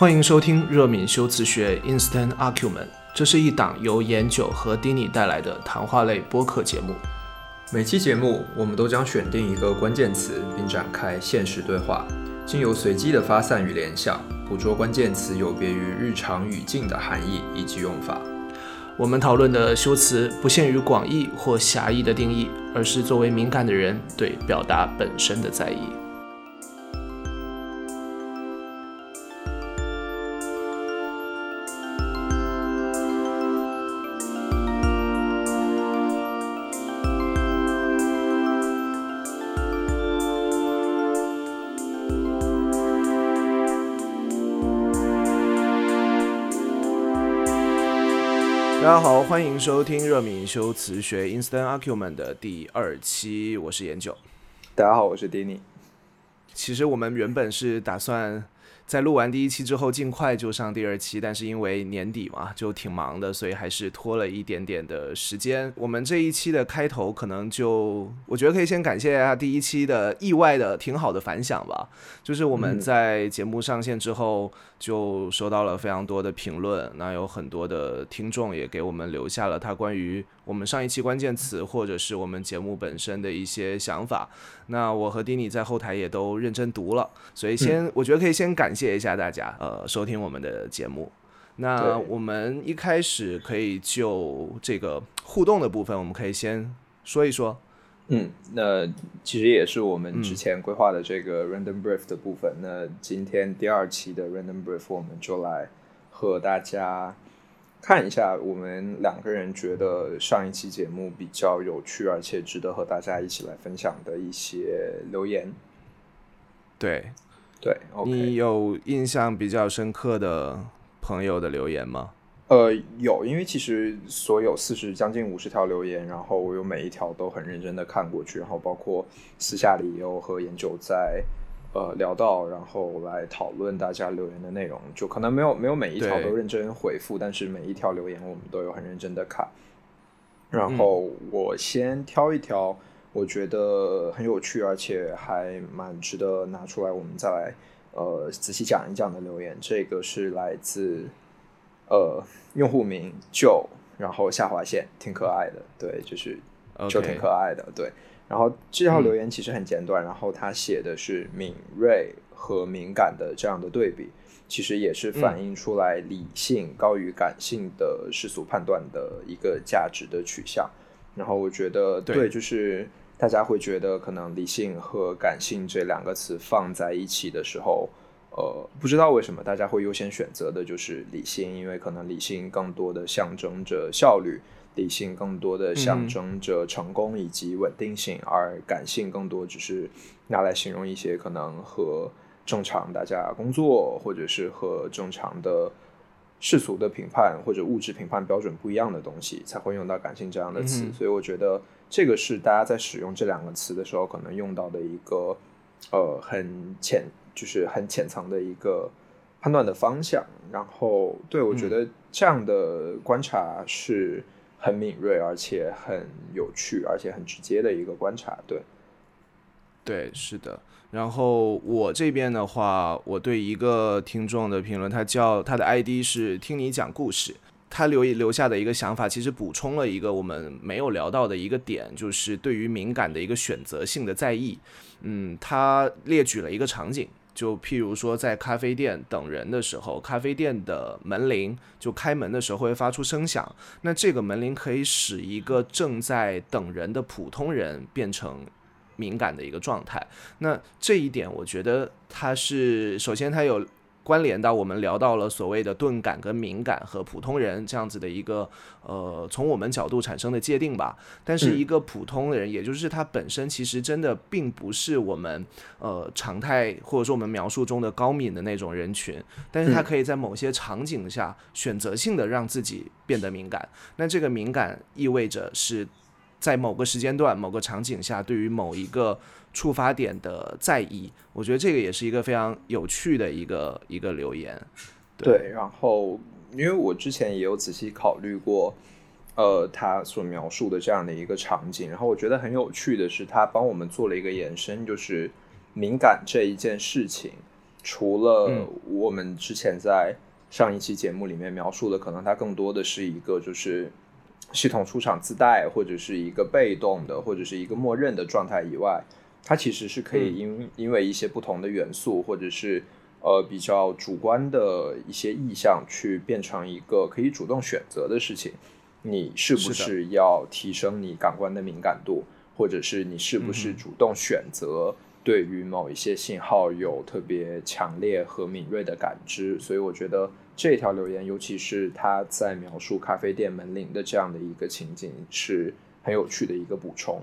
欢迎收听热敏修辞学 Instant Argument，这是一档由颜九和丁尼带来的谈话类播客节目。每期节目，我们都将选定一个关键词，并展开现实对话，经由随机的发散与联想，捕捉关键词有别于日常语境的含义以及用法。我们讨论的修辞不限于广义或狭义的定义，而是作为敏感的人对表达本身的在意。欢迎收听热敏修辞学 Instant Argument 的第二期，我是研九。大家好，我是 Danny。其实我们原本是打算。在录完第一期之后，尽快就上第二期，但是因为年底嘛，就挺忙的，所以还是拖了一点点的时间。我们这一期的开头，可能就我觉得可以先感谢一下第一期的意外的挺好的反响吧。就是我们在节目上线之后，就收到了非常多的评论，那有很多的听众也给我们留下了他关于。我们上一期关键词，或者是我们节目本身的一些想法，那我和丁尼在后台也都认真读了，所以先我觉得可以先感谢一下大家，呃，收听我们的节目。那我们一开始可以就这个互动的部分，我们可以先说一说。嗯，那其实也是我们之前规划的这个 random brief 的部分。那今天第二期的 random brief，我们就来和大家。看一下我们两个人觉得上一期节目比较有趣，而且值得和大家一起来分享的一些留言。对，对，你有印象比较深刻的朋友的留言吗？呃，有，因为其实所有四十将近五十条留言，然后我有每一条都很认真的看过去，然后包括私下里也有和研究在。呃，聊到然后来讨论大家留言的内容，就可能没有没有每一条都认真回复，但是每一条留言我们都有很认真的看。然后我先挑一条，我觉得很有趣，而且还蛮值得拿出来，我们再来呃仔细讲一讲的留言。这个是来自呃用户名就然后下划线，挺可爱的，对，就是就挺可爱的，对。然后这条留言其实很简短，然后他写的是敏锐和敏感的这样的对比，其实也是反映出来理性高于感性的世俗判断的一个价值的取向。然后我觉得对，就是大家会觉得可能理性和感性这两个词放在一起的时候，呃，不知道为什么大家会优先选择的就是理性，因为可能理性更多的象征着效率。理性更多的象征着成功以及稳定性，而感性更多只是拿来形容一些可能和正常大家工作，或者是和正常的世俗的评判或者物质评判标准不一样的东西，才会用到感性这样的词。所以我觉得这个是大家在使用这两个词的时候可能用到的一个呃很浅，就是很浅层的一个判断的方向。然后，对我觉得这样的观察是。很敏锐，而且很有趣，而且很直接的一个观察，对，对，是的。然后我这边的话，我对一个听众的评论，他叫他的 ID 是听你讲故事，他留留下的一个想法，其实补充了一个我们没有聊到的一个点，就是对于敏感的一个选择性的在意。嗯，他列举了一个场景。就譬如说，在咖啡店等人的时候，咖啡店的门铃就开门的时候会发出声响。那这个门铃可以使一个正在等人的普通人变成敏感的一个状态。那这一点，我觉得它是首先它有。关联到我们聊到了所谓的钝感跟敏感和普通人这样子的一个呃从我们角度产生的界定吧，但是一个普通人，也就是他本身其实真的并不是我们呃常态或者说我们描述中的高敏的那种人群，但是他可以在某些场景下选择性的让自己变得敏感，那这个敏感意味着是在某个时间段、某个场景下对于某一个。触发点的在意，我觉得这个也是一个非常有趣的一个一个留言。对，然后因为我之前也有仔细考虑过，呃，他所描述的这样的一个场景，然后我觉得很有趣的是，他帮我们做了一个延伸，就是敏感这一件事情，除了我们之前在上一期节目里面描述的，可能它更多的是一个就是系统出厂自带，或者是一个被动的，或者是一个默认的状态以外，它其实是可以因因为一些不同的元素，或者是呃比较主观的一些意向，去变成一个可以主动选择的事情。你是不是要提升你感官的敏感度，或者是你是不是主动选择？对于某一些信号有特别强烈和敏锐的感知，所以我觉得这条留言，尤其是他在描述咖啡店门铃的这样的一个情景，是很有趣的一个补充。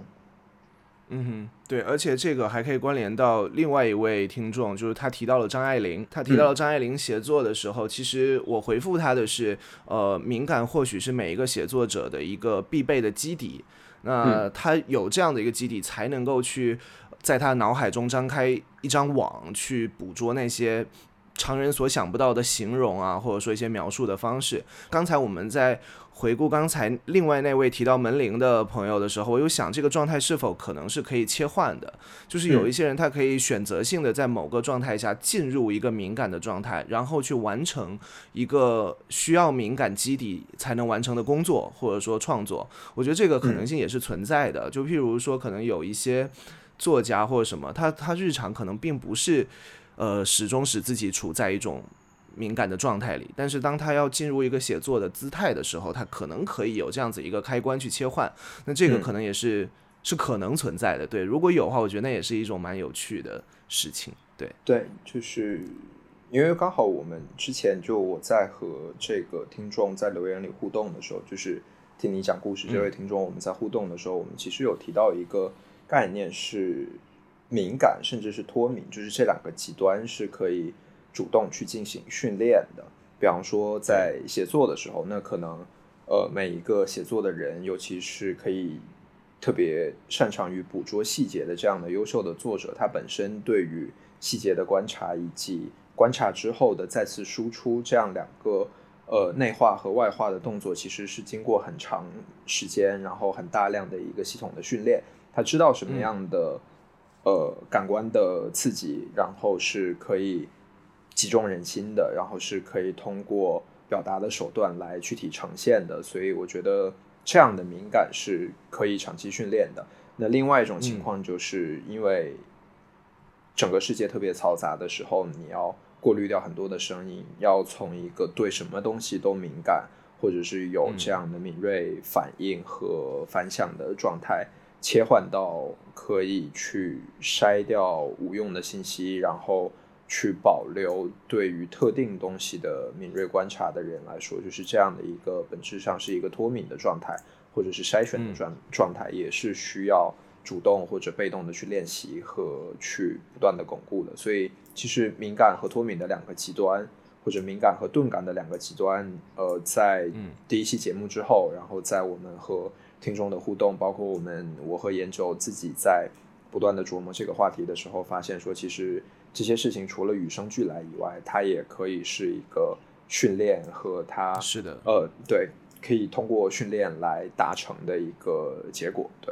嗯哼，对，而且这个还可以关联到另外一位听众，就是他提到了张爱玲，他提到了张爱玲写作的时候，其实我回复他的是，呃，敏感或许是每一个写作者的一个必备的基底，那他有这样的一个基底，才能够去。在他脑海中张开一张网，去捕捉那些常人所想不到的形容啊，或者说一些描述的方式。刚才我们在回顾刚才另外那位提到门铃的朋友的时候，我又想这个状态是否可能是可以切换的？就是有一些人他可以选择性的在某个状态下进入一个敏感的状态，然后去完成一个需要敏感基底才能完成的工作，或者说创作。我觉得这个可能性也是存在的。就譬如说，可能有一些。作家或者什么，他他日常可能并不是，呃，始终使自己处在一种敏感的状态里。但是当他要进入一个写作的姿态的时候，他可能可以有这样子一个开关去切换。那这个可能也是是可能存在的。对，如果有的话，我觉得那也是一种蛮有趣的事情。对对，就是因为刚好我们之前就我在和这个听众在留言里互动的时候，就是听你讲故事这位听众，我们在互动的时候，我们其实有提到一个。概念是敏感，甚至是脱敏，就是这两个极端是可以主动去进行训练的。比方说，在写作的时候，那可能呃每一个写作的人，尤其是可以特别擅长于捕捉细节的这样的优秀的作者，他本身对于细节的观察以及观察之后的再次输出这样两个呃内化和外化的动作，其实是经过很长时间，然后很大量的一个系统的训练。他知道什么样的呃感官的刺激，然后是可以击中人心的，然后是可以通过表达的手段来具体呈现的。所以我觉得这样的敏感是可以长期训练的。那另外一种情况，就是因为整个世界特别嘈杂的时候，你要过滤掉很多的声音，要从一个对什么东西都敏感，或者是有这样的敏锐反应和反响的状态。切换到可以去筛掉无用的信息，然后去保留对于特定东西的敏锐观察的人来说，就是这样的一个本质上是一个脱敏的状态，或者是筛选的状状态，也是需要主动或者被动的去练习和去不断的巩固的。所以，其实敏感和脱敏的两个极端，或者敏感和钝感的两个极端，呃，在第一期节目之后，然后在我们和听众的互动，包括我们我和研究自己在不断的琢磨这个话题的时候，发现说，其实这些事情除了与生俱来以外，它也可以是一个训练和它是的，呃，对，可以通过训练来达成的一个结果，对。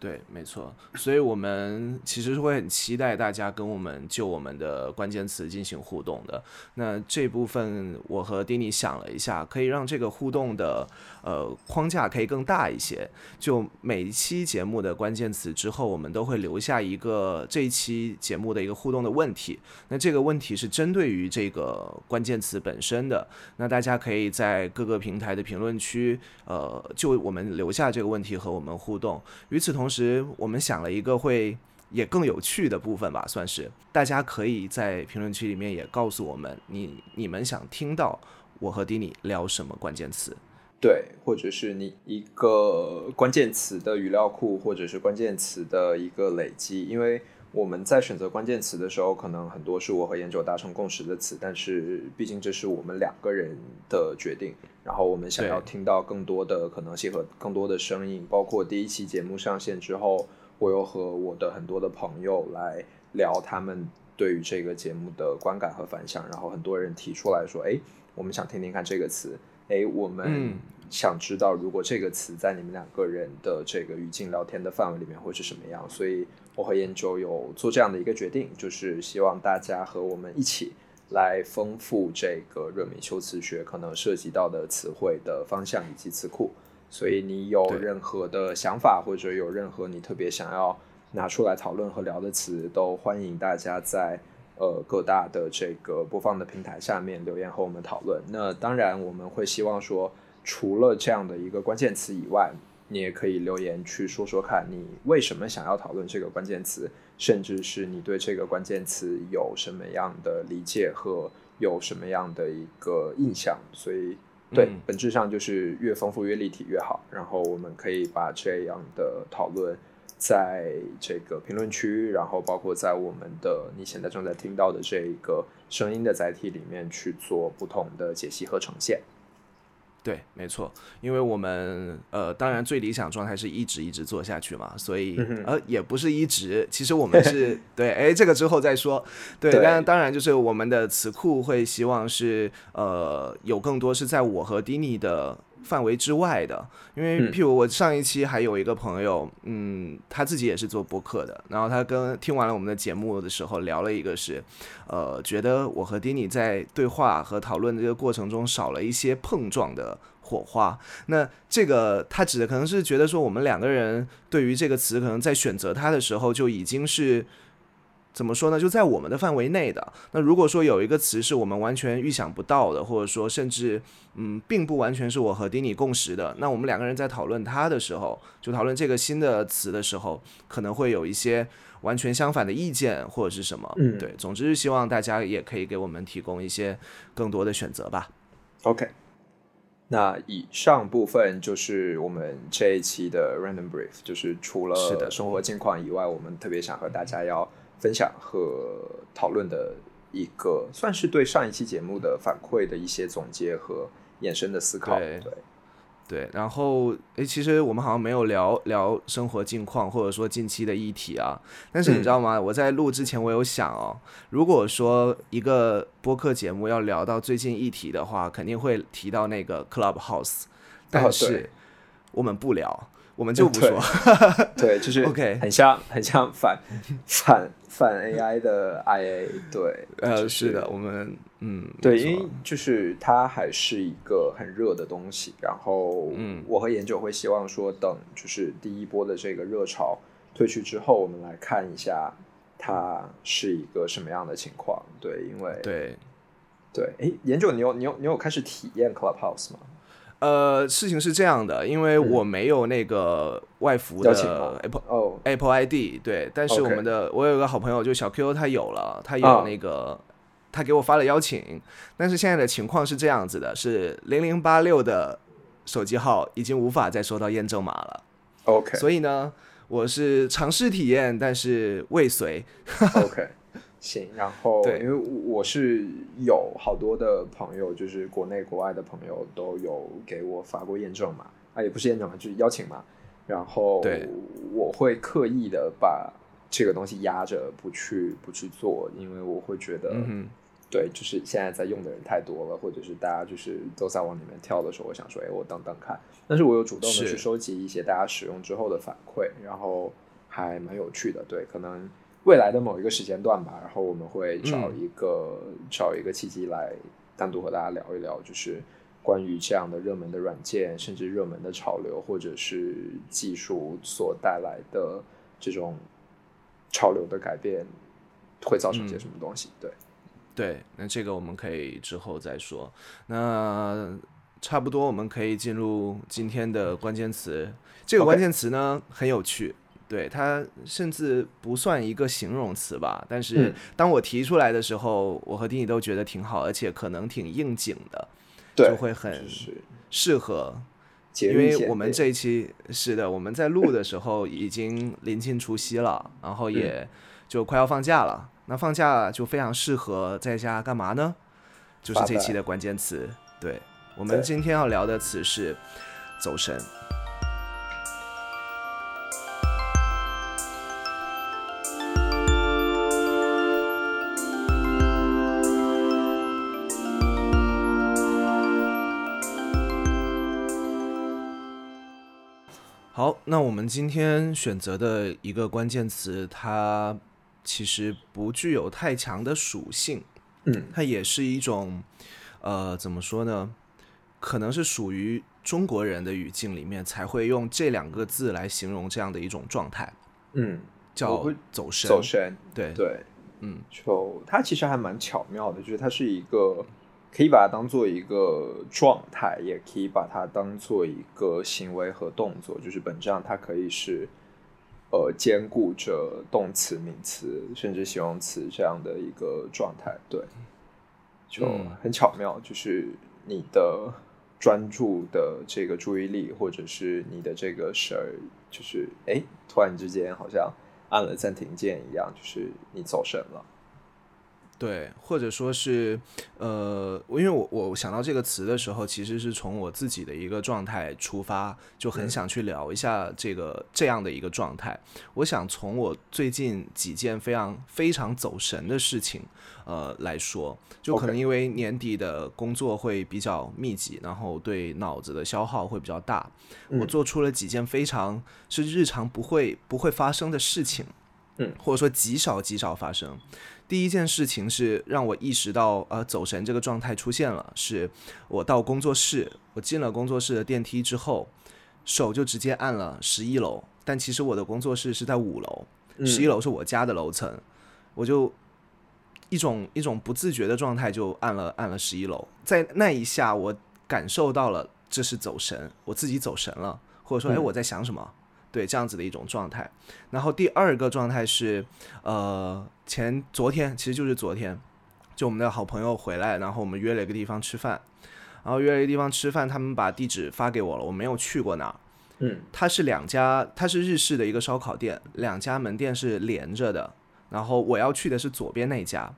对，没错，所以我们其实是会很期待大家跟我们就我们的关键词进行互动的。那这部分我和丁尼想了一下，可以让这个互动的呃框架可以更大一些。就每一期节目的关键词之后，我们都会留下一个这一期节目的一个互动的问题。那这个问题是针对于这个关键词本身的。那大家可以在各个平台的评论区，呃，就我们留下这个问题和我们互动。与此同，我们想了一个会也更有趣的部分吧，算是大家可以在评论区里面也告诉我们，你你们想听到我和迪尼聊什么关键词？对，或者是你一个关键词的语料库，或者是关键词的一个累积。因为我们在选择关键词的时候，可能很多是我和研究达成共识的词，但是毕竟这是我们两个人的决定。然后我们想要听到更多的可能性和更多的声音，包括第一期节目上线之后，我又和我的很多的朋友来聊他们对于这个节目的观感和反响。然后很多人提出来说：“哎，我们想听听看这个词。”哎，我们想知道，如果这个词在你们两个人的这个语境聊天的范围里面会是什么样。所以我和研究有做这样的一个决定，就是希望大家和我们一起来丰富这个热敏修辞学可能涉及到的词汇的方向以及词库。所以你有任何的想法，或者有任何你特别想要拿出来讨论和聊的词，都欢迎大家在呃各大的这个播放的平台下面留言和我们讨论。那当然，我们会希望说，除了这样的一个关键词以外，你也可以留言去说说看你为什么想要讨论这个关键词，甚至是你对这个关键词有什么样的理解和有什么样的一个印象。所以。对，本质上就是越丰富越立体越好。然后我们可以把这样的讨论在这个评论区，然后包括在我们的你现在正在听到的这一个声音的载体里面去做不同的解析和呈现。对，没错，因为我们呃，当然最理想状态是一直一直做下去嘛，所以呃，也不是一直，其实我们是 对，哎，这个之后再说。对，但当然就是我们的词库会希望是呃，有更多是在我和 Dini 的。范围之外的，因为譬如我上一期还有一个朋友，嗯，他自己也是做播客的，然后他跟听完了我们的节目的时候聊了一个是，呃，觉得我和丁尼在对话和讨论这个过程中少了一些碰撞的火花。那这个他指的可能是觉得说我们两个人对于这个词可能在选择它的时候就已经是。怎么说呢？就在我们的范围内的。那如果说有一个词是我们完全预想不到的，或者说甚至嗯，并不完全是我和丁尼共识的，那我们两个人在讨论它的时候，就讨论这个新的词的时候，可能会有一些完全相反的意见或者是什么。嗯，对。总之是希望大家也可以给我们提供一些更多的选择吧。OK，那以上部分就是我们这一期的 Random Brief，就是除了生活近况以外，我们特别想和大家要。分享和讨论的一个，算是对上一期节目的反馈的一些总结和衍生的思考。对对，然后诶，其实我们好像没有聊聊生活近况，或者说近期的议题啊。但是你知道吗？我在录之前，我有想哦，如果说一个播客节目要聊到最近议题的话，肯定会提到那个 Clubhouse，但是我们不聊。我们就不说，对，就是 OK，很像很像反反反 AI 的 IA，对，呃，是的，我们嗯，对，因为就是它还是一个很热的东西，然后嗯，我和研究会希望说，等就是第一波的这个热潮退去之后，我们来看一下它是一个什么样的情况，对，因为对。对，哎，研究，你有你有你有开始体验 Clubhouse 吗？呃，事情是这样的，因为我没有那个外服的 Apple Apple ID，对，但是我们的我有个好朋友就小 Q，他有了，他有那个，他给我发了邀请，但是现在的情况是这样子的，是零零八六的手机号已经无法再收到验证码了，OK，所以呢，我是尝试体验，但是未遂，OK。行，然后因为我是有好多的朋友，就是国内国外的朋友都有给我发过验证码，啊，也不是验证码，就是邀请码。然后我会刻意的把这个东西压着不去不去做，因为我会觉得，嗯对，就是现在在用的人太多了，或者是大家就是都在往里面跳的时候，我想说，哎，我等等看。但是我有主动的去收集一些大家使用之后的反馈，然后还蛮有趣的，对，可能。未来的某一个时间段吧，然后我们会找一个找一个契机来单独和大家聊一聊，就是关于这样的热门的软件，甚至热门的潮流或者是技术所带来的这种潮流的改变会造成些什么东西。对，对，那这个我们可以之后再说。那差不多，我们可以进入今天的关键词。这个关键词呢很有趣。对它甚至不算一个形容词吧，但是当我提出来的时候，我和丁尼都觉得挺好，而且可能挺应景的，就会很适合。因为我们这一期是的，我们在录的时候已经临近除夕了，然后也就快要放假了。那放假就非常适合在家干嘛呢？就是这期的关键词。对我们今天要聊的词是走神。那我们今天选择的一个关键词，它其实不具有太强的属性，嗯。它也是一种，呃，怎么说呢？可能是属于中国人的语境里面才会用这两个字来形容这样的一种状态，嗯，叫走神。走神，对，对，嗯，就它其实还蛮巧妙的，就是它是一个可以把它当做一个状态，也可以把它当做一个行为和动作，就是本质上它可以是呃兼顾着动词、名词甚至形容词这样的一个状态，对，就嗯很巧妙，就是你的专注的这个注意力，或者是你的这个事儿，就是哎，突然之间好像按了暂停键一样，就是你走神了。对，或者说是，呃，因为我我想到这个词的时候，其实是从我自己的一个状态出发，就很嗯想去聊一下这个这样的一个状态。我想从我最近几件非常非常走神的事情，呃来说，就可能因为年底的工作会比较密集，然后对脑子的消耗会比较大，我嗯做出了几件非常是日常不会不会发生的事情，嗯，或者说极少极少发生。第一件事情是让我意识到，呃，走神这个状态出现了。是我到工作室，我进了工作室的电梯之后，手就直接按了十一楼，但其实我的工作室是在五楼，嗯十一楼是我家的楼层，我就一种一种不自觉的状态就按了按了十一楼，在那一下我感受到了这是走神，我自己走神了，或者说哎嗯我在想什么，对这样子的一种状态。然后第二个状态是，呃，前昨天其实就是昨天，就我们的好朋友回来，然后我们约了一个地方吃饭，然后约了一个地方吃饭，他们把地址发给我了，我没有去过那儿。嗯它是两家，它是日式的一个烧烤店，两家门店是连着的。然后我要去的是左边那家，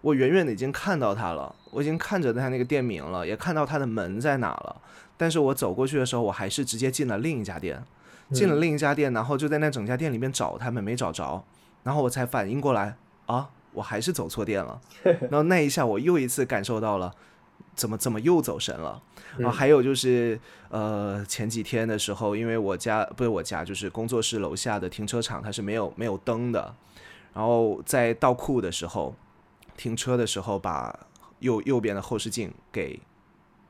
我远远的已经看到它了，我已经看着它那个店名了，也看到它的门在哪了。但是我走过去的时候，我还是直接进了另一家店，进了另一家店，然后就在那整家店里面找他们，没找着，然后我才反应过来啊，我还是走错店了。然后那一下，我又一次感受到了，怎么怎么又走神了。然后，还有就是，呃，前几天的时候，因为我家不是我家，就是工作室楼下的停车场，它是没有没有灯的。然后在倒库的时候，停车的时候把右右边的后视镜给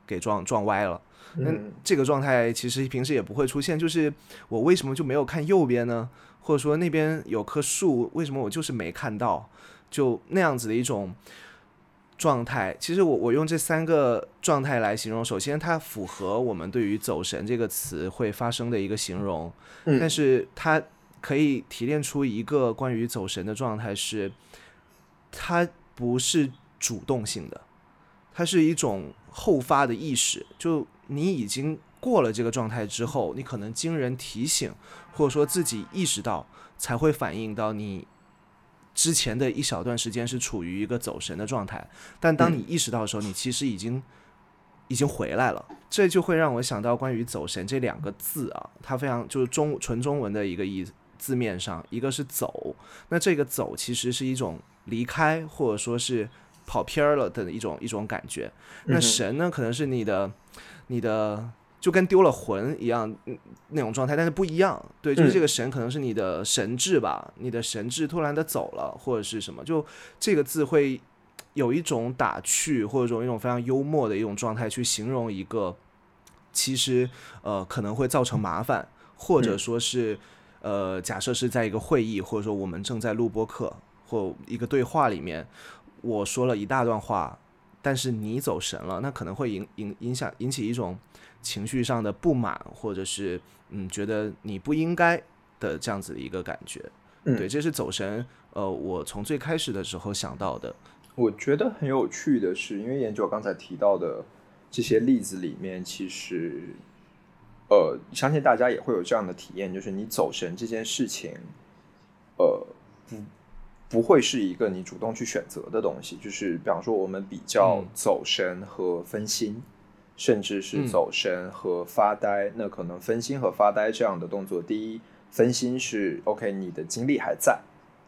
给撞撞歪了。那嗯这个状态其实平时也不会出现，就是我为什么就没有看右边呢？或者说那边有棵树，为什么我就是没看到？就那样子的一种状态。其实我我用这三个状态来形容，首先它符合我们对于“走神”这个词会发生的一个形容，嗯但是它可以提炼出一个关于走神的状态是，它不是主动性的，它是一种后发的意识。就你已经过了这个状态之后，你可能经人提醒，或者说自己意识到，才会反映到你之前的一小段时间是处于一个走神的状态。但当你意识到的时候，你其实已经已经回来了。这就会让我想到关于“走神”这两个字啊，它非常就是中纯中文的一个意字面上，一个是走，那这个走其实是一种离开或者说是跑偏儿了的一种一种感觉。那神呢，可能是你的你的就跟丢了魂一样嗯那种状态，但是不一样。对，就是嗯这个神可能是你的神智吧，你的神智突然的走了，或者是什么，就这个字会有一种打趣，或者说一种非常幽默的一种状态去形容一个其实呃可能会造成麻烦，或者嗯说是。呃，假设是在一个会议，或者说我们正在录播课或一个对话里面，我说了一大段话，但是你走神了，那可能会影影影响引起一种情绪上的不满，或者是嗯觉得你不应该的这样子的一个感觉。嗯对，这是走神。呃，我从最开始的时候想到的。我觉得很有趣的是，因为研究刚才提到的这些例子里面，其实，呃，相信大家也会有这样的体验，就是你走神这件事情，呃，不不会是一个你主动去选择的东西。就是比方说，我们比较嗯走神和分心，甚至是嗯走神和发呆。那可能分心和发呆这样的动作，第一，分心是 OK，你的精力还在。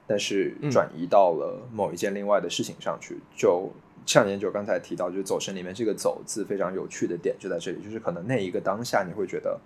但是嗯转移到了某一件另外的事情上去，就像研究刚才提到，就是走神里面这个“走”字非常有趣的点就在这里，就是可能那一个当下你会觉得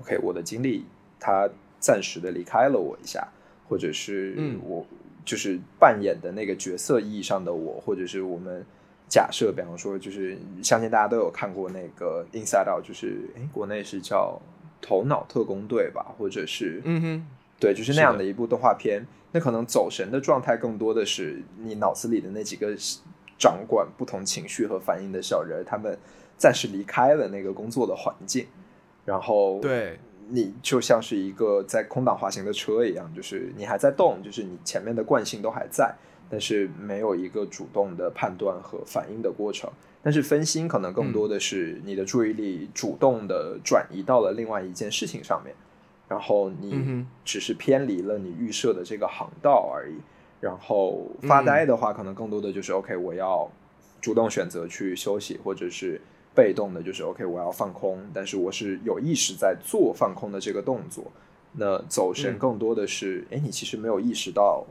，OK，我的精力它暂时的离开了我一下，或者是我就是扮演的那个角色意义上的我，或者是我们假设，比方说，就是相信大家都有看过那个《Inside Out》，就是诶，国内是叫《头脑特工队》吧，或者是嗯哼，对，就是那样的一部动画片。那可能走神的状态更多的是你脑子里的那几个掌管不同情绪和反应的小人，他们暂时离开了那个工作的环境，然后对。你就像是一个在空档滑行的车一样，就是你还在动，就是你前面的惯性都还在，但是没有一个主动的判断和反应的过程。但是分心可能更多的是你的注意力主动的转移到了另外一件事情上面，然后你只是偏离了你预设的这个航道而已。然后发呆的话，可能更多的就是 OK，我要主动选择去休息，或者是。被动的就是 OK，我要放空，但是我是有意识在做放空的这个动作。那走神更多的是，哎，你其实没有意识到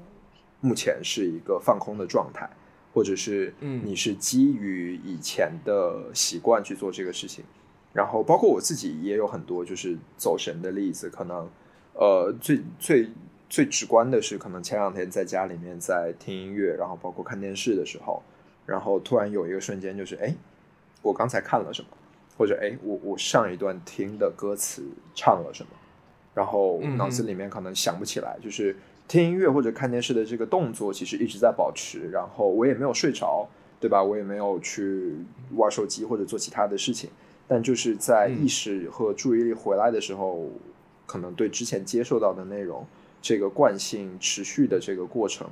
目前是一个放空的状态，或者是你是基于以前的习惯去做这个事情。然后包括我自己也有很多就是走神的例子，可能呃最最最直观的是，可能前两天在家里面在听音乐，然后包括看电视的时候，然后突然有一个瞬间就是哎。我刚才看了什么，或者哎，我我上一段听的歌词唱了什么，然后脑子里面可能想不起来，就是听音乐或者看电视的这个动作其实一直在保持，然后我也没有睡着，对吧？我也没有去玩手机或者做其他的事情，但就是在意识和注意力回来的时候，可能对之前接受到的内容这个惯性持续的这个过程，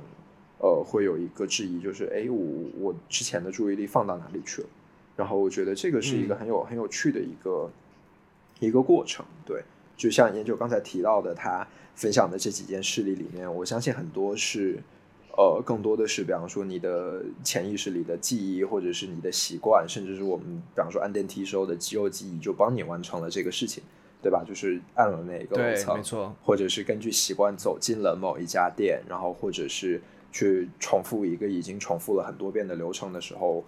呃，会有一个质疑，就是哎，我我之前的注意力放到哪里去了？然后我觉得这个是一个很有很有趣的一个一个过程，对，就像研究刚才提到的，他分享的这几件事例里面，我相信很多是呃，更多的是，比方说你的潜意识里的记忆，或者是你的习惯，甚至是我们比方说按电梯时候的肌肉记忆，就帮你完成了这个事情，对吧？就是按了那个楼层，没错，或者是根据习惯走进了某一家店，然后或者是去重复一个已经重复了很多遍的流程的时候。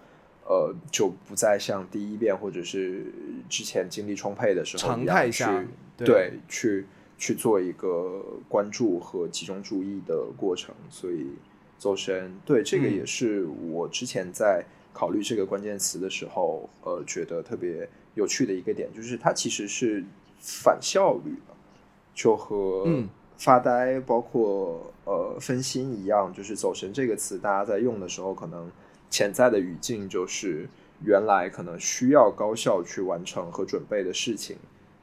呃，就不再像第一遍或者是之前精力充沛的时候一样去对去去做一个关注和集中注意的过程。所以走神，对这个也是我之前在考虑这个关键词的时候，呃，觉得特别有趣的一个点，就是它其实是反效率的，就和发呆包括呃分心一样，就是走神这个词，大家在用的时候可能。潜在的语境就是，原来可能需要高效去完成和准备的事情，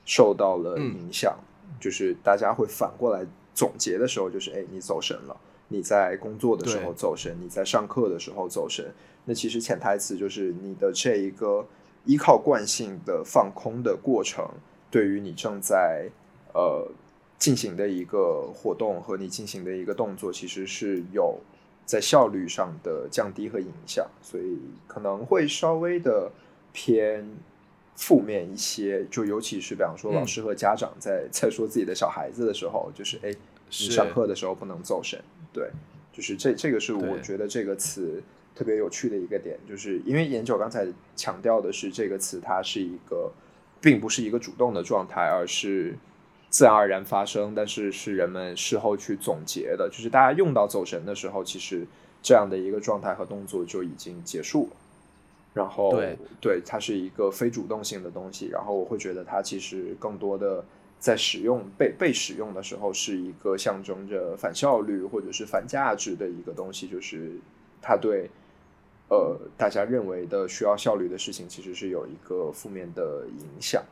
受到了影响。就是大家会反过来总结的时候，就是哎，你走神了。你在工作的时候走神，你在上课的时候走神。那其实潜台词就是你的这一个依靠惯性的放空的过程，对于你正在呃进行的一个活动和你进行的一个动作，其实是有。在效率上的降低和影响，所以可能会稍微的偏负面一些。就尤其是比方说，老师和家长在在说自己的小孩子的时候，就是哎，你上课的时候不能走神。对，就是这这个是我觉得这个词特别有趣的一个点，就是因为研究刚才强调的是这个词，它是一个并不是一个主动的状态，而是。自然而然发生，但是是人们事后去总结的，就是大家用到走神的时候，其实这样的一个状态和动作就已经结束了。然后，对，对，它是一个非主动性的东西。然后我会觉得它其实更多的在使用被被使用的时候，是一个象征着反效率或者是反价值的一个东西，就是它对呃大家认为的需要效率的事情，其实是有一个负面的影响。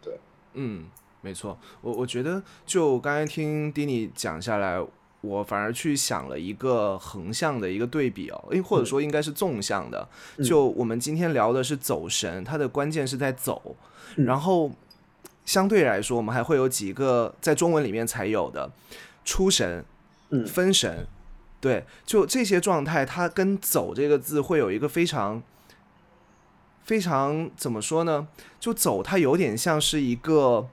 对，嗯。没错，我我觉得就刚才听丁尼讲下来，我反而去想了一个横向的一个对比哦，诶，或者说应该是纵向的。就我们今天聊的是走神，它的关键是在走，然后相对来说，我们还会有几个在中文里面才有的出神、分神，对，就这些状态，它跟走这个字会有一个非常非常怎么说呢？就走，它有点像是一个。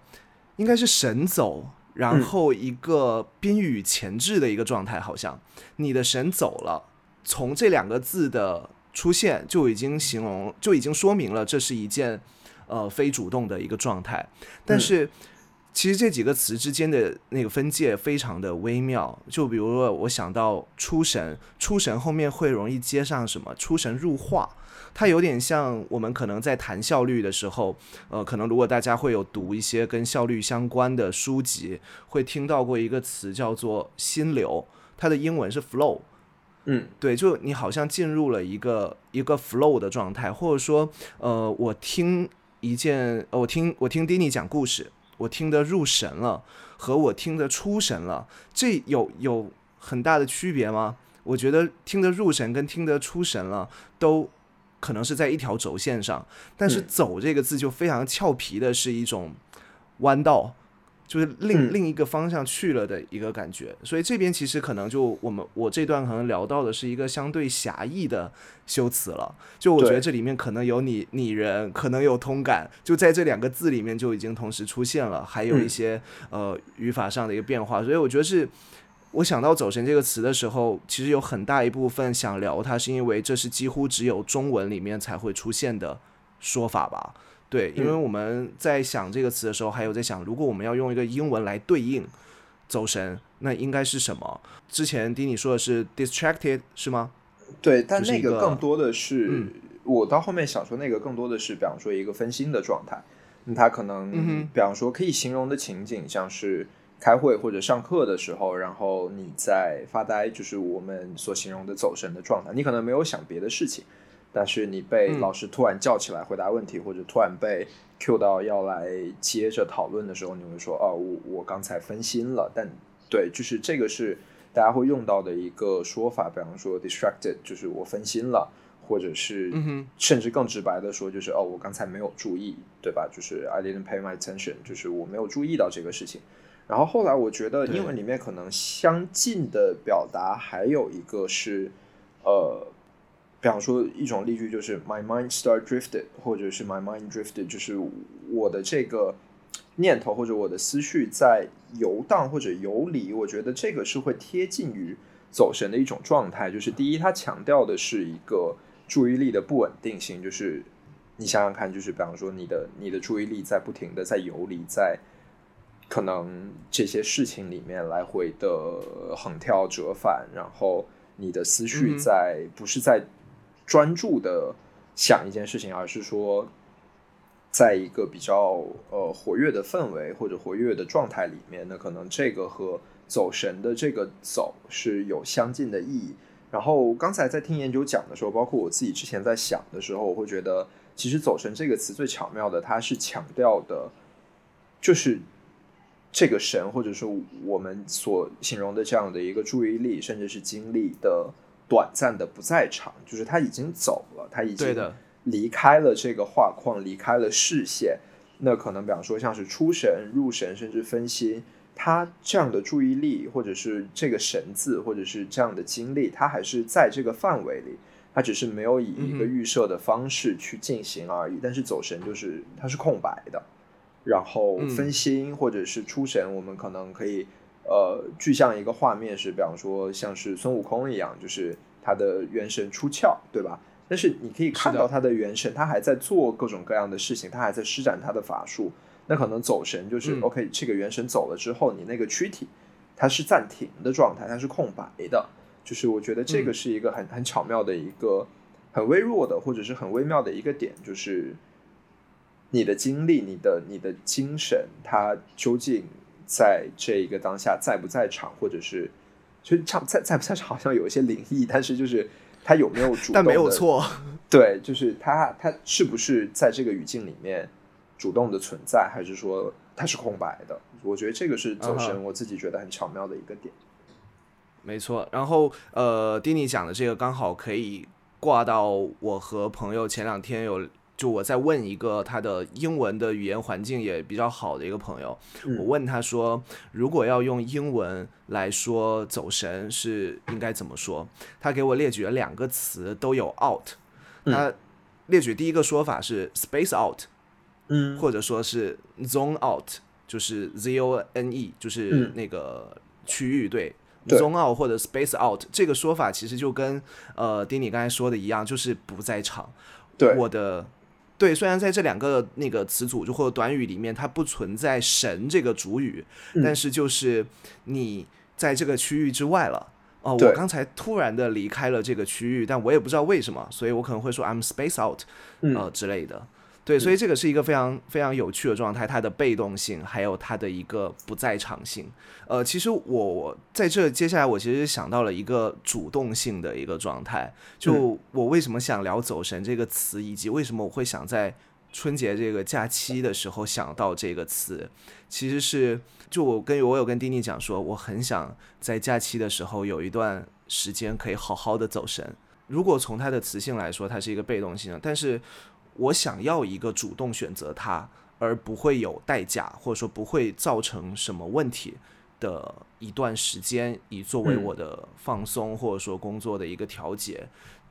应该是神走，然后一个宾语前置的一个状态，好像你的神走了。从这两个字的出现就已经形容，就已经说明了这是一件呃非主动的一个状态。但是其实这几个词之间的那个分界非常的微妙。就比如说，我想到出神，出神后面会容易接上什么？出神入化。它有点像我们可能在谈效率的时候，呃，可能如果大家会有读一些跟效率相关的书籍，会听到过一个词叫做心流，它的英文是 flow。嗯，对，就你好像进入了一个一个 flow 的状态，或者说，呃，我听一件，我听我听 Dini 讲故事，我听得入神了，和我听得出神了，这有有很大的区别吗？我觉得听得入神跟听得出神了都。可能是在一条轴线上，但是“走”这个字就非常俏皮的是一种弯道，就是另另一个方向去了的一个感觉。所以这边其实可能就我们我这段可能聊到的是一个相对狭义的修辞了。就我觉得这里面可能有拟拟人，可能有通感，就在这两个字里面就已经同时出现了，还有一些呃语法上的一个变化。所以我觉得是。我想到“走神”这个词的时候，其实有很大一部分想聊它，是因为这是几乎只有中文里面才会出现的说法吧？对，因为我们在想这个词的时候，还有在想，如果我们要用一个英文来对应“走神”，那应该是什么？之前丁你说的是 “distracted” 是吗？对，但那个更多的是，我到后面想说，那个更多的是，比方说一个分心的状态，那它可能，比方说可以形容的情景，像是。开会或者上课的时候，然后你在发呆，就是我们所形容的走神的状态。你可能没有想别的事情，但是你被老师突然叫起来回答问题，或者突然被 Q 到要来接着讨论的时候，你会说：“哦，我我刚才分心了。”但对，就是这个是大家会用到的一个说法，比方说 “distracted”，就是我分心了，或者是甚至更直白的说，就是“哦，我刚才没有注意”，对吧？就是 “I didn't pay my attention”，就是我没有注意到这个事情。然后后来我觉得英文里面可能相近的表达还有一个是，呃，比方说一种例句就是 My mind start drifted，或者是 My mind drifted，就是我的这个念头或者我的思绪在游荡或者游离。我觉得这个是会贴近于走神的一种状态。就是第一，它强调的是一个注意力的不稳定性。就是你想想看，就是比方说你的你的注意力在不停的在游离，在。可能这些事情里面来回的横跳折返，然后你的思绪在不是在专注的想一件事情，而是说，在一个比较呃活跃的氛围或者活跃的状态里面，那可能这个和走神的这个走是有相近的意义。然后刚才在听研究讲的时候，包括我自己之前在想的时候，我会觉得其实“走神”这个词最巧妙的，它是强调的，就是。这个神，或者说我们所形容的这样的一个注意力，甚至是精力的短暂的不在场，就是他已经走了，他已经离开了这个画框，离开了视线。那可能比方说像是出神、入神，甚至分心，他这样的注意力，或者是这个神字，或者是这样的精力，他还是在这个范围里，他只是没有以一个预设的方式去进行而已。但是走神就是它是空白的。然后分心或者是出神，我们可能可以呃具象一个画面是，比方说像是孙悟空一样，就是他的元神出窍，对吧？但是你可以看到他的元神，他还在做各种各样的事情，他还在施展他的法术。那可能走神就是 OK，这个元神走了之后，你那个躯体它是暂停的状态，它是空白的。就是我觉得这个是一个很很巧妙的一个很微弱的或者是很微妙的一个点，就是。你的精力、你的、你的精神，它究竟在这一个当下在不在场，或者是，其实在在在不在场好像有一些灵异，但是就是他有没有主动？但没有错，对，就是他他是不是在这个语境里面主动的存在，还是说它是空白的？我觉得这个是走神，我自己觉得很巧妙的一个点。没错，然后呃，丁尼讲的这个刚好可以挂到我和朋友前两天有。就我在问一个他的英文的语言环境也比较好的一个朋友，我问他说，如果要用英文来说走神是应该怎么说？他给我列举了两个词，都有 out。他列举第一个说法是 space out，嗯，或者说是 zone out，就是 z o n e，就是那个区域对 zone out 或者 space out 这个说法其实就跟呃丁你刚才说的一样，就是不在场。对我的。对，虽然在这两个那个词组就或者短语里面，它不存在神这个主语，但是就是你在这个区域之外了。哦，我刚才突然的离开了这个区域，但我也不知道为什么，所以我可能会说 I'm space out，呃之类的。对，所以这个是一个非常非常有趣的状态，它的被动性，还有它的一个不在场性。呃，其实我在这接下来，我其实想到了一个主动性的一个状态。就我为什么想聊“走神”这个词，以及为什么我会想在春节这个假期的时候想到这个词，其实是就我跟我有跟丁丁讲说，我很想在假期的时候有一段时间可以好好的走神。如果从它的词性来说，它是一个被动性的，但是。我想要一个主动选择它，而不会有代价，或者说不会造成什么问题的一段时间，以作为我的放松或者说工作的一个调节。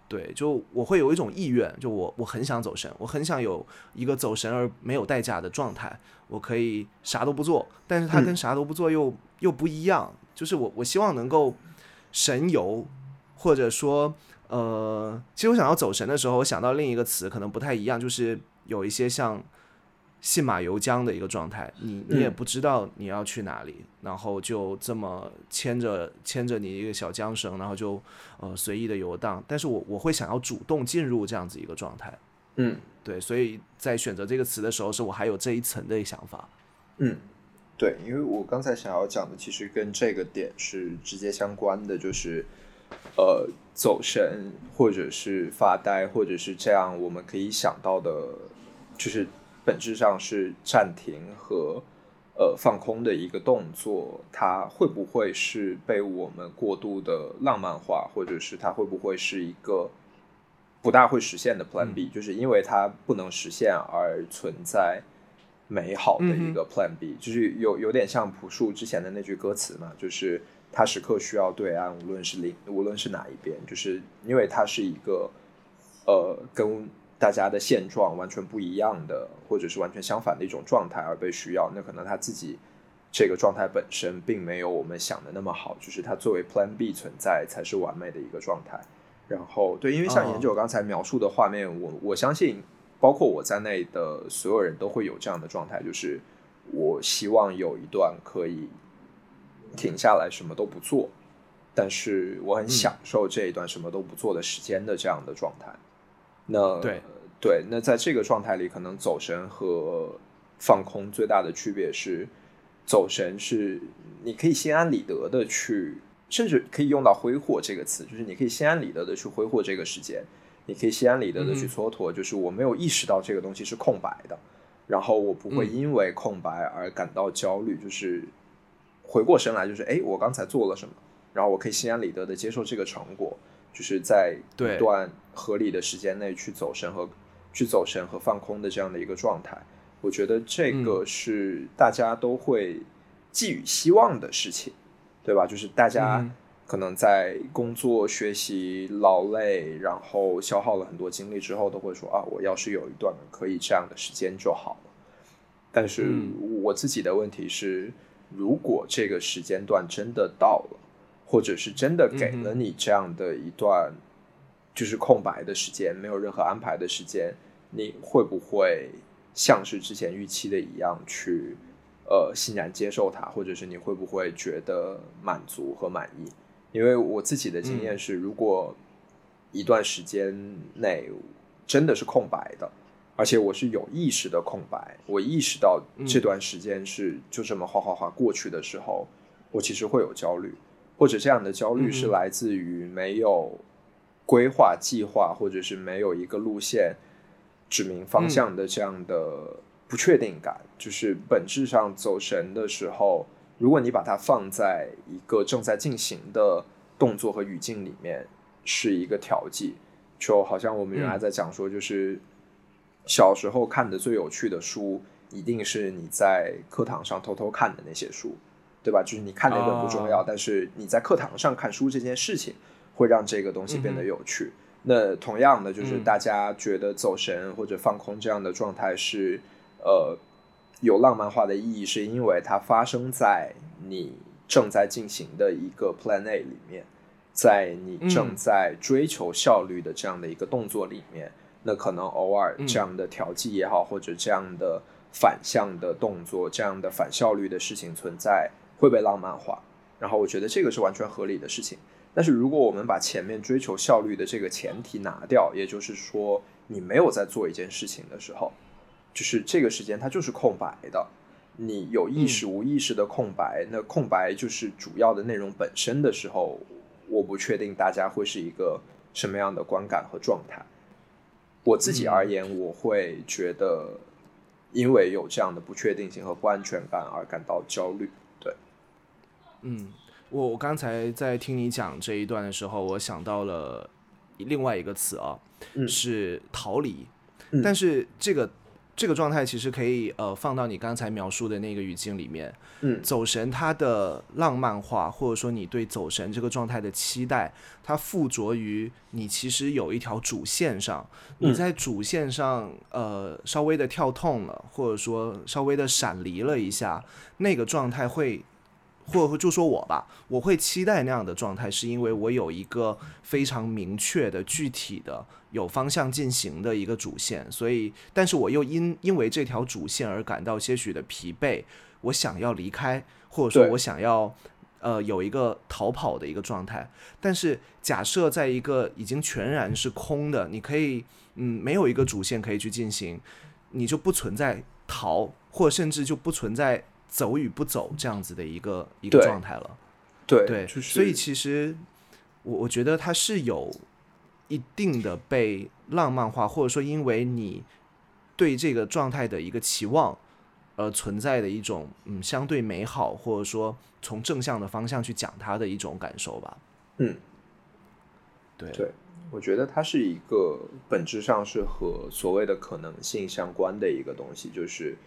对，就我会有一种意愿，就我我很想走神，我很想有一个走神而没有代价的状态，我可以啥都不做，但是它跟啥都不做又又不一样，就是我我希望能够神游，或者说。呃，其实我想要走神的时候，我想到另一个词，可能不太一样，就是有一些像信马由缰的一个状态，你你也不知道你要去哪里，然后就这么牵着牵着你一个小缰绳，然后就呃随意的游荡。但是我我会想要主动进入这样子一个状态，嗯，对，所以在选择这个词的时候，是我还有这一层的想法，嗯，对，因为我刚才想要讲的，其实跟这个点是直接相关的，就是呃。走神，或者是发呆，或者是这样，我们可以想到的，就是本质上是暂停和呃放空的一个动作。它会不会是被我们过度的浪漫化，或者是它会不会是一个不大会实现的 Plan B？就是因为它不能实现而存在美好的一个 Plan B，就是有有点像朴树之前的那句歌词嘛，就是。他时刻需要对岸，无论是另，无论是哪一边，就是因为他是一个，呃，跟大家的现状完全不一样的，或者是完全相反的一种状态而被需要。那可能他自己这个状态本身并没有我们想的那么好，就是他作为 Plan B 存在才是完美的一个状态。然后，对，因为像研究刚才描述的画面，我我相信，包括我在内的所有人都会有这样的状态，就是我希望有一段可以。停下来什么都不做，但是我很享受这一段什么都不做的时间的这样的状态。那对对，那在这个状态里，可能走神和放空最大的区别是，走神是你可以心安理得的去，甚至可以用到挥霍这个词，就是你可以心安理得的去挥霍这个时间，你可以心安理得的去蹉跎，就是我没有意识到这个东西是空白的，然后我不会因为空白而感到焦虑，就是。回过神来，就是哎，我刚才做了什么？然后我可以心安理得的接受这个成果，就是在一段合理的时间内去走神和去走神和放空的这样的一个状态。我觉得这个是大家都会寄予希望的事情，对吧？就是大家可能在工作、学习劳累，然后消耗了很多精力之后，都会说啊，我要是有一段可以这样的时间就好了。但是我自己的问题是。如果这个时间段真的到了，或者是真的给了你这样的一段就是空白的时间，没有任何安排的时间，你会不会像是之前预期的一样去呃欣然接受它，或者是你会不会觉得满足和满意？因为我自己的经验是，如果一段时间内真的是空白的。而且我是有意识的空白，我意识到这段时间是就这么哗哗哗过去的时候，我其实会有焦虑，或者这样的焦虑是来自于没有规划计划，或者是没有一个路线指明方向的这样的不确定感。就是本质上走神的时候，如果你把它放在一个正在进行的动作和语境里面，是一个调剂，就好像我们原来在讲说，就是。小时候看的最有趣的书，一定是你在课堂上偷偷看的那些书，对吧？就是你看那本不重要，但是你在课堂上看书这件事情，会让这个东西变得有趣。那同样的，就是大家觉得走神或者放空这样的状态是，呃，有浪漫化的意义，是因为它发生在你正在进行的一个 Plan A 里面，在你正在追求效率的这样的一个动作里面。那可能偶尔这样的调剂也好，或者这样的反向的动作，这样的反效率的事情存在，会被浪漫化。然后我觉得这个是完全合理的事情。但是如果我们把前面追求效率的这个前提拿掉，也就是说你没有在做一件事情的时候，就是这个时间它就是空白的。你有意识无意识的空白，那空白就是主要的内容本身的时候，我不确定大家会是一个什么样的观感和状态。我自己而言，我会觉得，因为有这样的不确定性和不安全感而感到焦虑。对，嗯，我我刚才在听你讲这一段的时候，我想到了另外一个词啊，是逃离，但是这个。这个状态其实可以呃放到你刚才描述的那个语境里面，嗯，走神它的浪漫化，或者说你对走神这个状态的期待，它附着于你其实有一条主线上，你在主线上呃稍微的跳痛了，或者说稍微的闪离了一下，那个状态会。或者就说我吧，我会期待那样的状态，是因为我有一个非常明确的、具体的、有方向进行的一个主线，所以，但是我又因因为这条主线而感到些许的疲惫，我想要离开，或者说我想要呃有一个逃跑的一个状态。但是假设在一个已经全然是空的，你可以嗯没有一个主线可以去进行，你就不存在逃，或甚至就不存在。走与不走这样子的一个一个状态了，对对，所以其实我我觉得它是有一定的被浪漫化，或者说因为你对这个状态的一个期望而存在的一种嗯相对美好，或者说从正向的方向去讲它的一种感受吧。嗯，对对，我觉得它是一个本质上是和所谓的可能性相关的一个东西，就是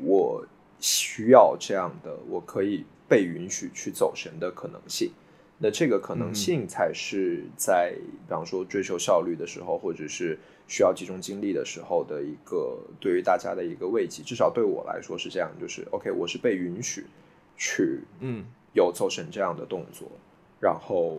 我。需要这样的，我可以被允许去走神的可能性。那这个可能性才是在，比方说追求效率的时候，或者是需要集中精力的时候的一个对于大家的一个慰藉。至少对我来说是这样，就是 OK，我是被允许去，嗯，有走神这样的动作，然后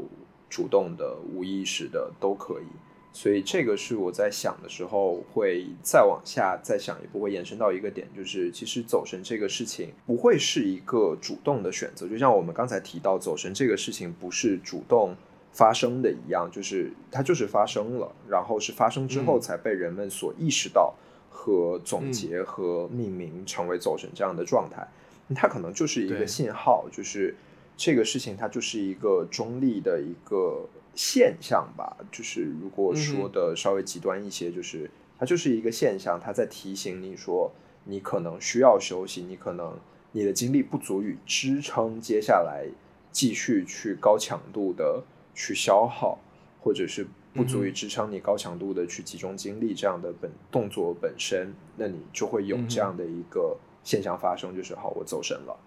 主动的、无意识的都可以。所以这个是我在想的时候，会再往下再想一步，会延伸到一个点，就是其实走神这个事情不会是一个主动的选择，就像我们刚才提到走神这个事情不是主动发生的一样，就是它就是发生了，然后是发生之后才被人们所意识到和总结和命名成为走神这样的状态，它可能就是一个信号，就是这个事情它就是一个中立的一个。现象吧，就是如果说的稍微极端一些，就是它就是一个现象，它在提醒你说你可能需要休息，你可能你的精力不足以支撑接下来继续去高强度的去消耗，或者是不足以支撑你高强度的去集中精力这样的本动作本身，那你就会有这样的一个现象发生，就是好，我走神了。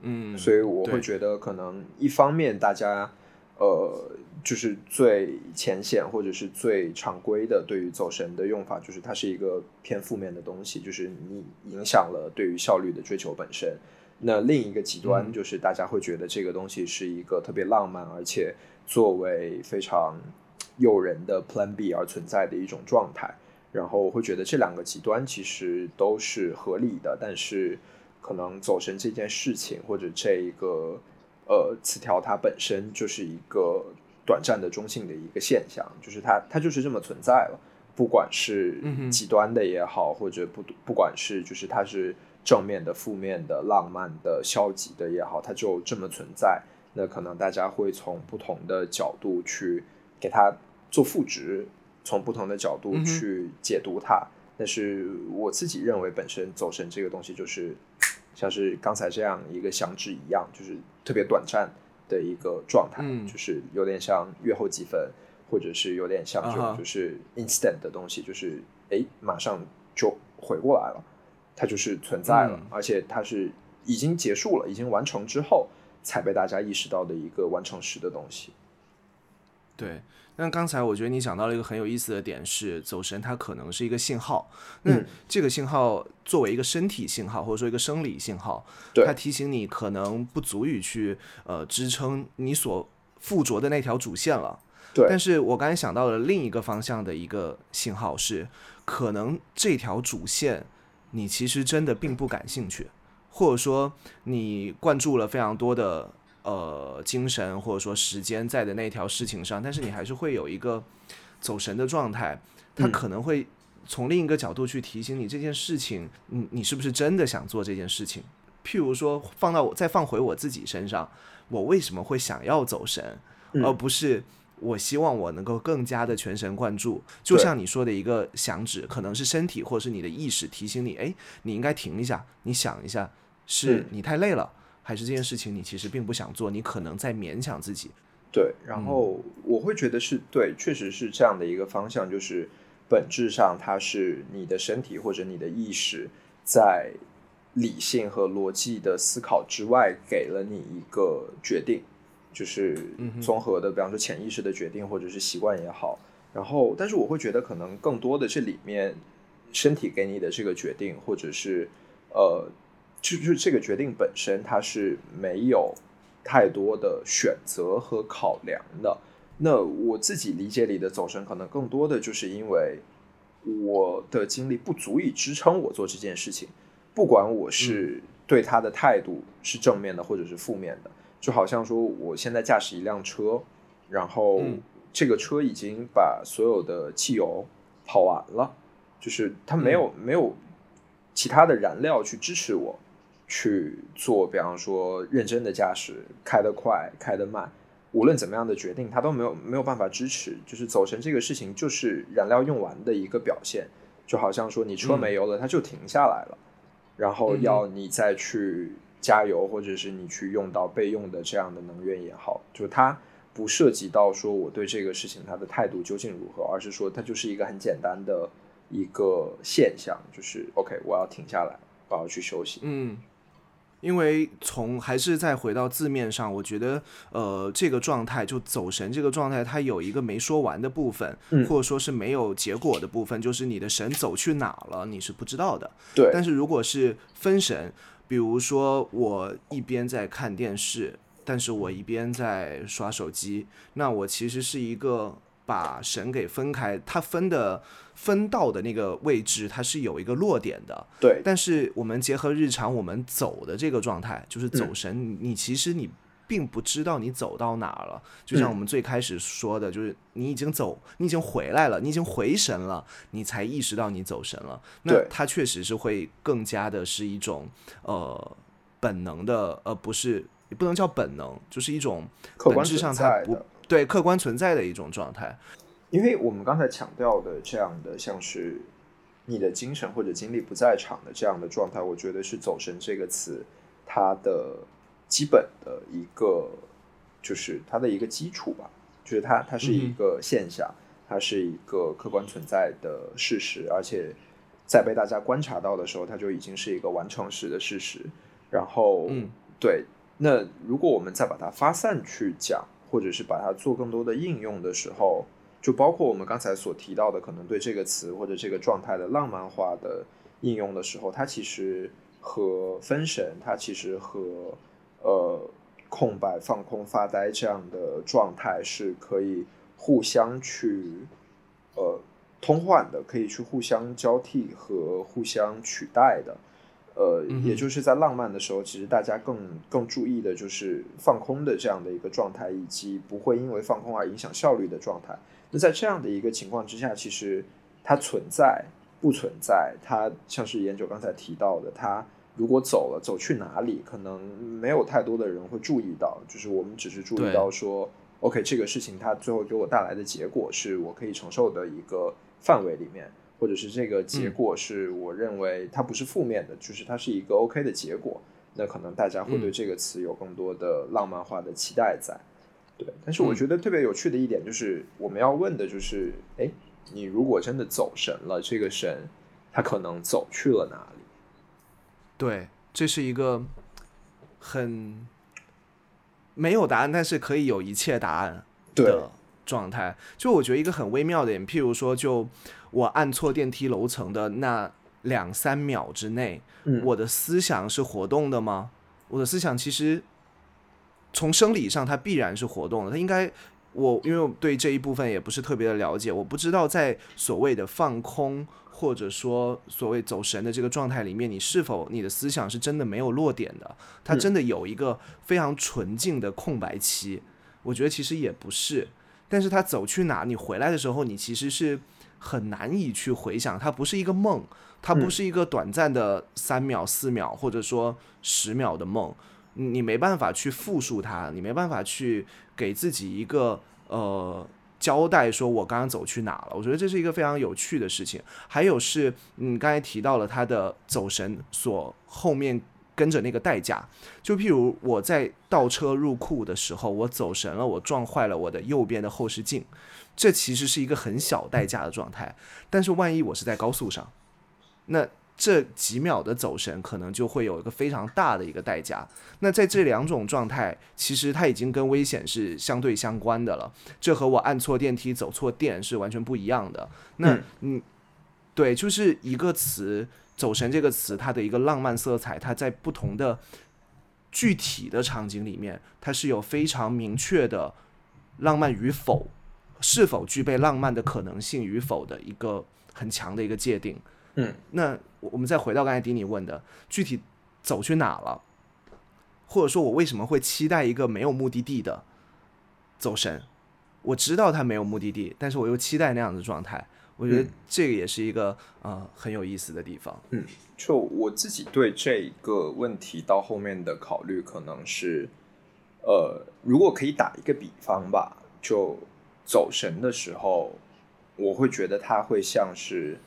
嗯，所以我会觉得可能一方面大家。呃，就是最浅显或者是最常规的对于走神的用法，就是它是一个偏负面的东西，就是你影响了对于效率的追求本身。那另一个极端就是大家会觉得这个东西是一个特别浪漫，而且作为非常诱人的 Plan B 而存在的一种状态。然后我会觉得这两个极端其实都是合理的，但是可能走神这件事情或者这一个。呃，词条它本身就是一个短暂的中性的一个现象，就是它它就是这么存在了，不管是极端的也好，或者不不管是就是它是正面的、负面的、浪漫的、消极的也好，它就这么存在。那可能大家会从不同的角度去给它做赋值，从不同的角度去解读它。但是我自己认为，本身走神这个东西就是。像是刚才这样一个响指一样，就是特别短暂的一个状态，就是有点像月后积分，或者是有点像这种就是 instant 的东西，就是哎马上就回过来了，它就是存在了，而且它是已经结束了，已经完成之后才被大家意识到的一个完成时的东西。对。那刚才我觉得你讲到了一个很有意思的点，是走神它可能是一个信号。那这个信号作为一个身体信号，或者说一个生理信号，它提醒你可能不足以去呃支撑你所附着的那条主线了。对，但是我刚才想到了另一个方向的一个信号是，可能这条主线你其实真的并不感兴趣，或者说你灌注了非常多的呃精神或者说时间在的那条事情上，但是你还是会有一个走神的状态，它嗯可能会从另一个角度去提醒你这件事情，你你是不是真的想做这件事情？譬如说放到我再放回我自己身上，我为什么会想要走神，嗯而不是我希望我能够更加的全神贯注？就像你说的一个响指，可能是身体或是你的意识提醒你，哎，你应该停一下，你想一下，是嗯你太累了，还是这件事情你其实并不想做，你可能在勉强自己？对，然后我会觉得是对，确实是这样的一个方向，就是本质上它是你的身体或者你的意识在理性和逻辑的思考之外，给了你一个决定，就是嗯综合的，比方说潜意识的决定或者是习惯也好。然后，但是我会觉得可能更多的这里面身体给你的这个决定，或者是呃，就就是这个决定本身，它是没有太多的选择和考量的。那我自己理解里的走神，可能更多的就是因为我的精力不足以支撑我做这件事情，不管我是对他的态度是正面的或者是负面的，就好像说我现在驾驶一辆车，然后嗯。这个车已经把所有的汽油跑完了，就是它没有、没有其他的燃料去支持我去做，比方说认真的驾驶，开得快，开得慢，无论怎么样的决定，它都没有没有办法支持。就是走神这个事情，就是燃料用完的一个表现，就好像说你车没油了，它就停下来了，然后嗯要你再去加油，或者是你去用到备用的这样的能源也好，就是它不涉及到说我对这个事情它的态度究竟如何，而是说它就是一个很简单的一个现象，就是 OK，我要停下来，我要去休息。嗯，因为从还是再回到字面上，我觉得呃，这个状态就走神这个状态，它有一个没说完的部分，嗯。或者说是没有结果的部分，就是你的神走去哪了，你是不知道的。对，但是如果是分神，比如说我一边在看电视，但是我一边在刷手机，那我其实是一个把神给分开，它分的分到的那个位置，它是有一个落点的。对，但是我们结合日常我们走的这个状态，就是走神，你你其实你并不知道你走到哪儿了。就像我们最开始说的，就是你已经走，你已经回来了，你已经回神了，你才意识到你走神了。那它确实是会更加的是一种呃本能的，呃不是也不能叫本能，就是一种客观本质上它不对客观存在的一种状态。因为我们刚才强调的这样的，像是你的精神或者精力不在场的这样的状态，我觉得是“走神”这个词它的基本的一个，就是它的一个基础吧，就是它它是一个现象，它是一个客观存在的事实，而且在被大家观察到的时候，它就已经是一个完成时的事实。然后，嗯对，那如果我们再把它发散去讲，或者是把它做更多的应用的时候，就包括我们刚才所提到的，可能对这个词或者这个状态的浪漫化的应用的时候，它其实和分神，它其实和呃空白、放空、发呆这样的状态是可以互相去呃通换的，可以去互相交替和互相取代的。呃，也就是在浪漫的时候，其实大家更更注意的就是放空的这样的一个状态，以及不会因为放空而影响效率的状态。那在这样的一个情况之下，其实它存在不存在，它像是研究刚才提到的，它如果走了，走去哪里，可能没有太多的人会注意到，就是我们只是注意到说，OK，这个事情它最后给我带来的结果是我可以承受的一个范围里面，或者是这个结果是我认为它不是负面的，就是它是一个 OK 的结果。那可能大家会对嗯。这个词有更多的浪漫化的期待在。对，但是我嗯觉得特别有趣的一点就是，我们要问的就是，哎，你如果真的走神了，这个神他可能走去了哪里？对，这是一个很没有答案，但是可以有一切答案的状态。就我觉得一个很微妙的点，譬如说，就我按错电梯楼层的那两三秒之内，嗯我的思想是活动的吗？我的思想其实从生理上它必然是活动的，它应该我因为我对这一部分也不是特别的了解，我不知道在所谓的放空或者说所谓走神的这个状态里面，你是否你的思想是真的没有落点的？它真的有一个非常纯净的空白期？我觉得其实也不是，但是它走去哪，你回来的时候，你其实是很难以去回想，它不是一个梦，它不是一个短暂的三秒、四秒或者说十秒的梦。你没办法去复述它，你没办法去给自己一个呃交代，说我刚刚走去哪了。我觉得这是一个非常有趣的事情。还有是，你刚才提到了他的走神所后面跟着那个代价，就譬如我在倒车入库的时候，我走神了，我撞坏了我的右边的后视镜，这其实是一个很小代价的状态。但是万一我是在高速上，那。这几秒的走神，可能就会有一个非常大的一个代价。那在这两种状态，其实它已经跟危险是相对相关的了。这和我按错电梯、走错店是完全不一样的。那嗯，对，就是一个词“走神”这个词，它的一个浪漫色彩，它在不同的具体的场景里面，它是有非常明确的浪漫与否，是否具备浪漫的可能性与否的一个很强的一个界定。嗯，那我们再回到刚才迪尼问的，具体走去哪了，或者说我为什么会期待一个没有目的地的走神？我知道他没有目的地，但是我又期待那样的状态。我觉得这个也是一个呃很有意思的地方。嗯，就我自己对这个问题到后面的考虑，可能是呃，如果可以打一个比方吧，就走神的时候，我会觉得它会像是。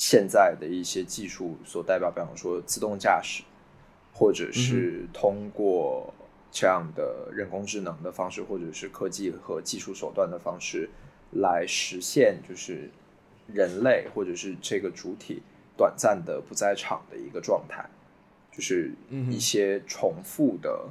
现在的一些技术所代表，比方说自动驾驶，或者是通过这样的人工智能的方式，或者是科技和技术手段的方式，来实现就是人类或者是这个主体短暂的不在场的一个状态，就是一些重复的、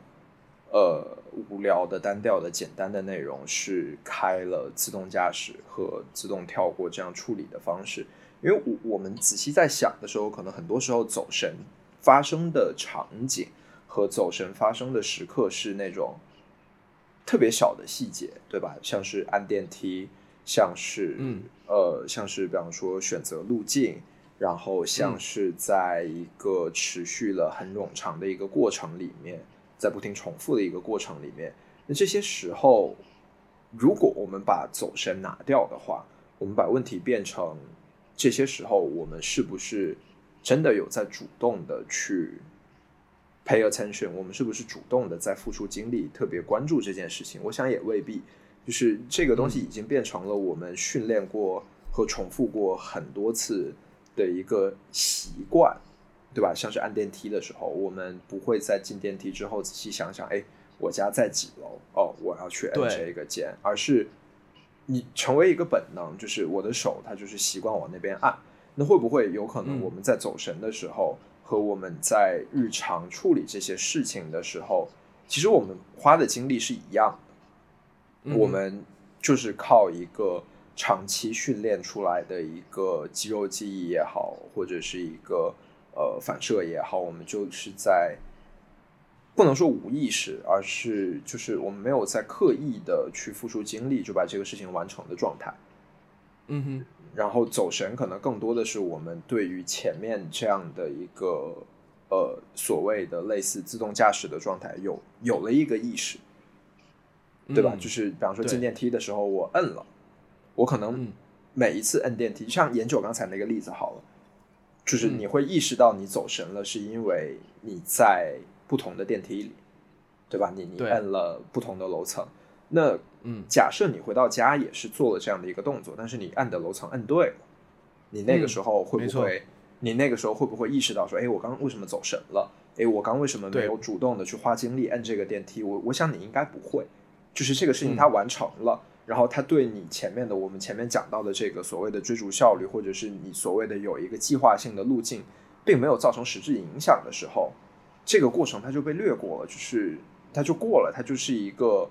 呃无聊的、单调的、简单的内容，是开了自动驾驶和自动跳过这样处理的方式。因为我我们仔细在想的时候，可能很多时候走神发生的场景和走神发生的时刻是那种特别小的细节，对吧？像是按电梯，像是嗯呃，像是比方说选择路径，然后像是在一个持续了很冗长的一个过程里面，在不停重复的一个过程里面，那这些时候，如果我们把走神拿掉的话，我们把问题变成。这些时候，我们是不是真的有在主动的去 pay attention？我们是不是主动的在付出精力，特别关注这件事情？我想也未必。就是这个东西已经变成了我们训练过和重复过很多次的一个习惯，对吧？像是按电梯的时候，我们不会在进电梯之后仔细想想，哎，我家在几楼？哦，我要去按这个键，而是。你成为一个本能，就是我的手，它就是习惯往那边按。那会不会有可能我们在走神的时候，和我们在日常处理这些事情的时候，其实我们花的精力是一样的。我们就是靠一个长期训练出来的一个肌肉记忆也好，或者是一个呃反射也好，我们就是在。不能说无意识，而是就是我们没有在刻意的去付出精力就把这个事情完成的状态。嗯哼，然后走神可能更多的是我们对于前面这样的一个呃所谓的类似自动驾驶的状态有有了一个意识，对吧？就是比方说进电梯的时候我摁了，我可能每一次摁电梯，像研究刚才那个例子好了，就是你会意识到你走神了，是因为你在。不同的电梯里，对吧？你你按了不同的楼层，那嗯，假设你回到家也是做了这样的一个动作，但是你按的楼层按对了，你那个时候会不会？你那个时候会不会意识到说，哎，我刚为什么走神了？哎，我刚为什么没有主动的去花精力按这个电梯？我我想你应该不会，就是这个事情它完成了，然后它对你前面的我们前面讲到的这个所谓的追逐效率，或者是你所谓的有一个计划性的路径，并没有造成实质影响的时候。这个过程它就被略过了，就是它就过了，它就是一个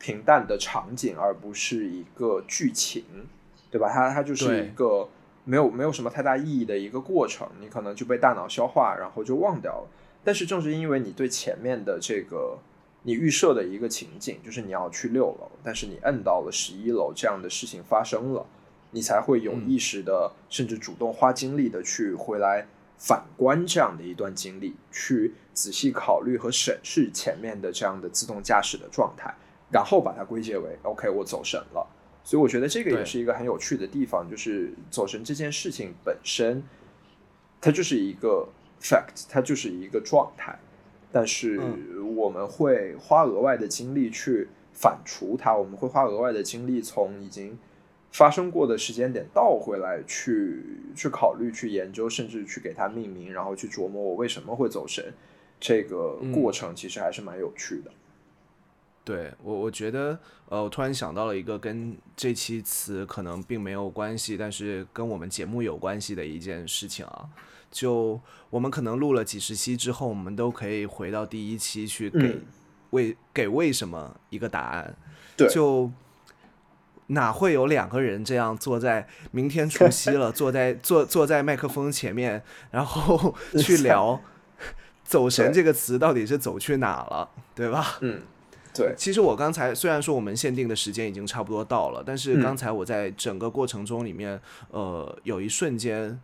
平淡的场景，而不是一个剧情，对吧？它它就是一个没有没有什么太大意义的一个过程，你可能就被大脑消化，然后就忘掉了。但是正是因为你对前面的这个你预设的一个情景，就是你要去六楼，但是你摁到了十一楼，这样的事情发生了，你才会有意识的，甚至主动花精力的去回来反观这样的一段经历，去仔细考虑和审视前面的这样的自动驾驶的状态，然后把它归结为 OK，我走神了。所以我觉得这个也是一个很有趣的地方，就是走神这件事情本身，它就是一个 fact，它就是一个状态。但是我们会花额外的精力去反刍它，我们会花额外的精力从已经发生过的时间点倒回来，去去考虑、去研究，甚至去给它命名，然后去琢磨我为什么会走神。这个过程其实还是蛮有趣的。对我，我觉得，呃，我突然想到了一个跟这期词可能并没有关系，但是跟我们节目有关系的一件事情啊。就我们可能录了几十期之后，我们都可以回到第一期去给为给为什么一个答案。对，就哪会有两个人这样坐在明天除夕了，坐在坐坐在麦克风前面，然后 去聊“走神”这个词到底是走去哪了，对吧？嗯，对。其实我刚才虽然说我们限定的时间已经差不多到了，但是刚才我在整个过程中里面，呃，有一瞬间。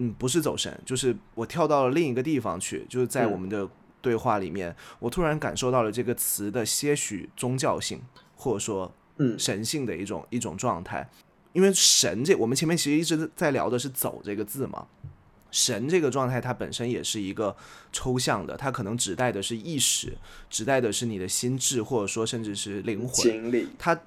嗯，不是走神，就是我跳到了另一个地方去，就是在我们的对话里面，我突然感受到了这个词的些许宗教性，或者说，嗯，神性的一种一种状态。因为神这，我们前面其实一直在聊的是“走”这个字嘛，神这个状态它本身也是一个抽象的，它可能指代的是意识，指代的是你的心智，或者说甚至是灵魂经历，它。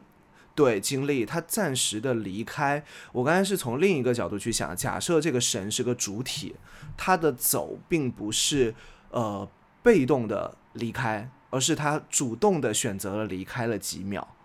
对，经历它暂时的离开。我刚才是从另一个角度去想，假设这个神是个主体，它的走并不是呃被动的离开，而是他主动的选择了离开了几秒。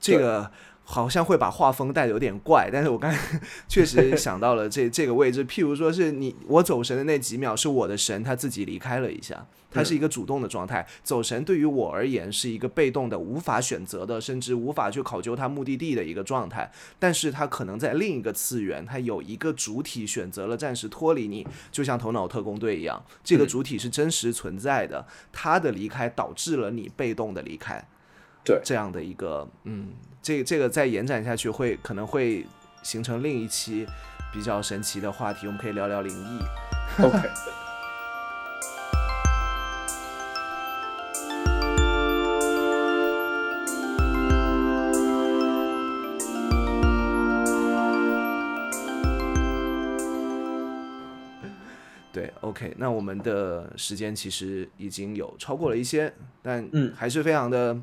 这个好像会把画风带的有点怪，但是我刚才 确实想到了这这个位置。譬如说是你我走神的那几秒，是我的神他自己离开了一下。他是一个主动的状态，走神对于我而言是一个被动的、无法选择的，甚至无法去考究他目的地的一个状态。但是他可能在另一个次元，他有一个主体选择了暂时脱离你，就像头脑特工队一样，这个主体是真实存在的。他的离开导致了你被动的离开，对这样的一个，嗯，这这个再延展下去会可能会形成另一期比较神奇的话题，我们可以聊聊灵异。OK。对 OK，那我们的时间其实已经有超过了一些，但嗯，还是非常的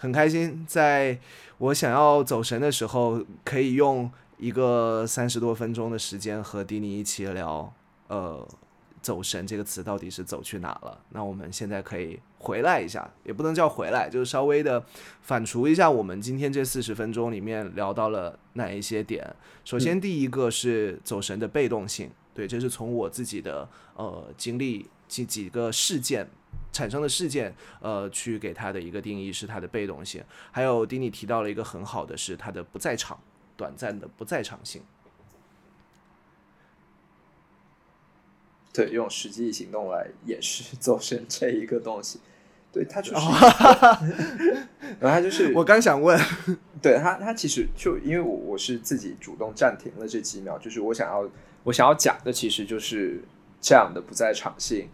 很开心，在我想要走神的时候，可以用一个三十多分钟的时间和迪尼一起聊，呃，走神这个词到底是走去哪了？那我们现在可以回来一下，也不能叫回来，就是稍微的反刍一下我们今天这四十分钟里面聊到了哪一些点。首先，第一个是走神的被动性。对，这是从我自己的呃经历几几个事件产生的事件，呃，去给他的一个定义是他的被动性。还有丁尼提到了一个很好的是他的不在场，短暂的不在场性。对，用实际行动来掩饰走神这一个东西。对他就是，然后他就是 我刚想问，对他他其实就因为我我是自己主动暂停了这几秒，就是我想要。我想要讲的其实就是这样的不在场性，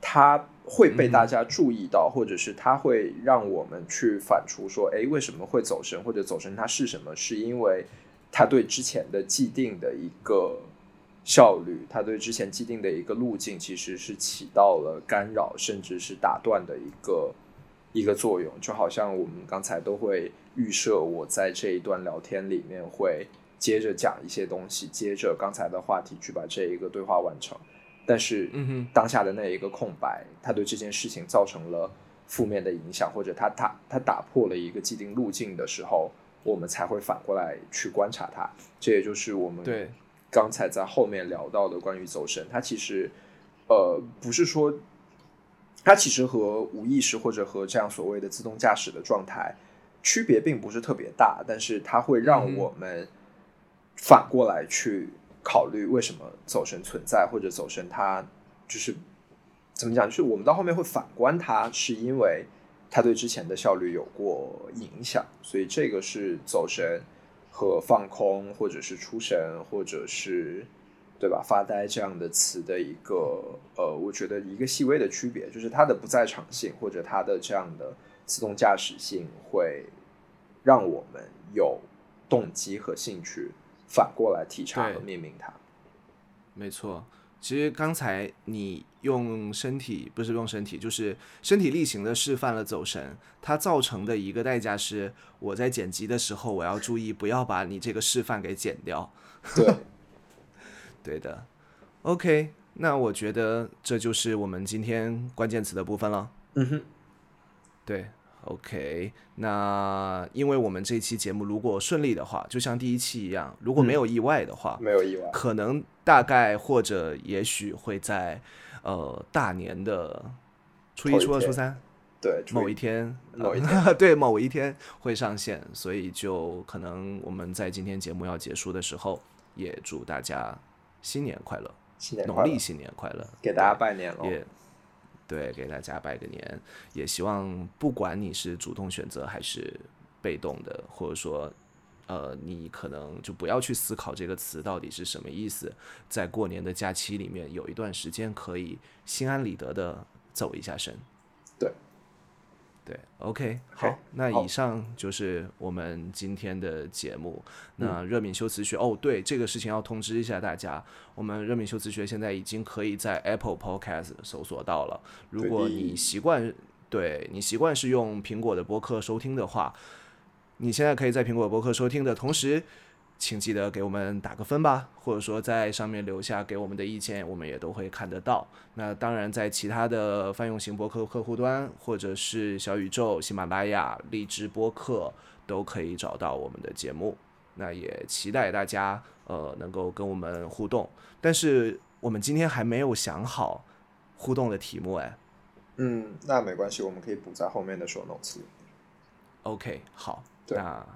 它会被大家注意到，或者是它会让我们去反刍说，哎，为什么会走神，或者走神它是什么？是因为它对之前的既定的一个效率，它对之前既定的一个路径，其实是起到了干扰，甚至是打断的一个一个作用。就好像我们刚才都会预设，我在这一段聊天里面会。接着讲一些东西，接着刚才的话题去把这一个对话完成，但是当下的那一个空白，他对这件事情造成了负面的影响，或者他他他打破了一个既定路径的时候，我们才会反过来去观察它。这也就是我们对刚才在后面聊到的关于走神，它其实呃不是说它其实和无意识或者和这样所谓的自动驾驶的状态区别并不是特别大，但是它会让我们。反过来去考虑为什么走神存在，或者走神它就是怎么讲？就是我们到后面会反观它，是因为它对之前的效率有过影响，所以这个是走神和放空，或者是出神，或者是对吧发呆这样的词的一个呃，我觉得一个细微的区别，就是它的不在场性或者它的这样的自动驾驶性，会让我们有动机和兴趣反过来体察和命名它。没错。其实刚才你用身体不是用身体，就是身体力行的示范了走神，它造成的一个代价是，我在剪辑的时候我要注意不要把你这个示范给剪掉。对，对的。OK，那我觉得这就是我们今天关键词的部分了。嗯哼，对。OK，那因为我们这期节目如果顺利的话，就像第一期一样，如果没有意外的话，没有意外，可能大概或者也许会在呃大年的初一、初二、初三，对某一天，某一天，对某一天会上线，所以就可能我们在今天节目要结束的时候，也祝大家新年快乐，新年农历新年快乐，给大家拜年了。对，给大家拜个年，也希望不管你是主动选择还是被动的，或者说，呃，你可能就不要去思考这个词到底是什么意思，在过年的假期里面有一段时间可以心安理得的走一下神。对，OK，好，那以上就是我们今天的节目。那热敏修辞学，哦，对，这个事情要通知一下大家，我们热敏修辞学现在已经可以在 Apple Podcast 搜索到了。如果你习惯，对你习惯是用苹果的播客收听的话，你现在可以在苹果播客收听的同时。请记得给我们打个分吧，或者说在上面留下给我们的意见，我们也都会看得到。那当然，在其他的泛用型博客客户端，或者是小宇宙、喜马拉雅、荔枝播客，都可以找到我们的节目。那也期待大家呃能够跟我们互动，但是我们今天还没有想好互动的题目哎。嗯，那没关系，我们可以补在后面的说 notes。OK，好，那。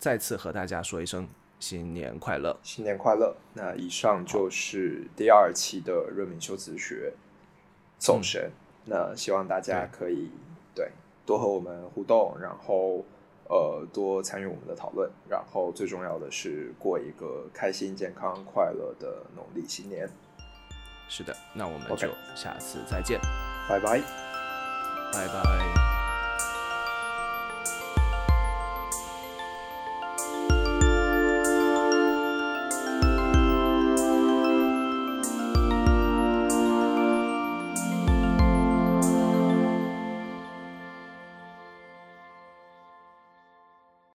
再次和大家说一声新年快乐，新年快乐。那以上就是第二期的热敏修辞学走神。那希望大家可以对多和我们互动，然后呃多参与我们的讨论，然后最重要的是过一个开心、健康、快乐的农历新年。是的，那我们就下次再见，拜拜，拜拜。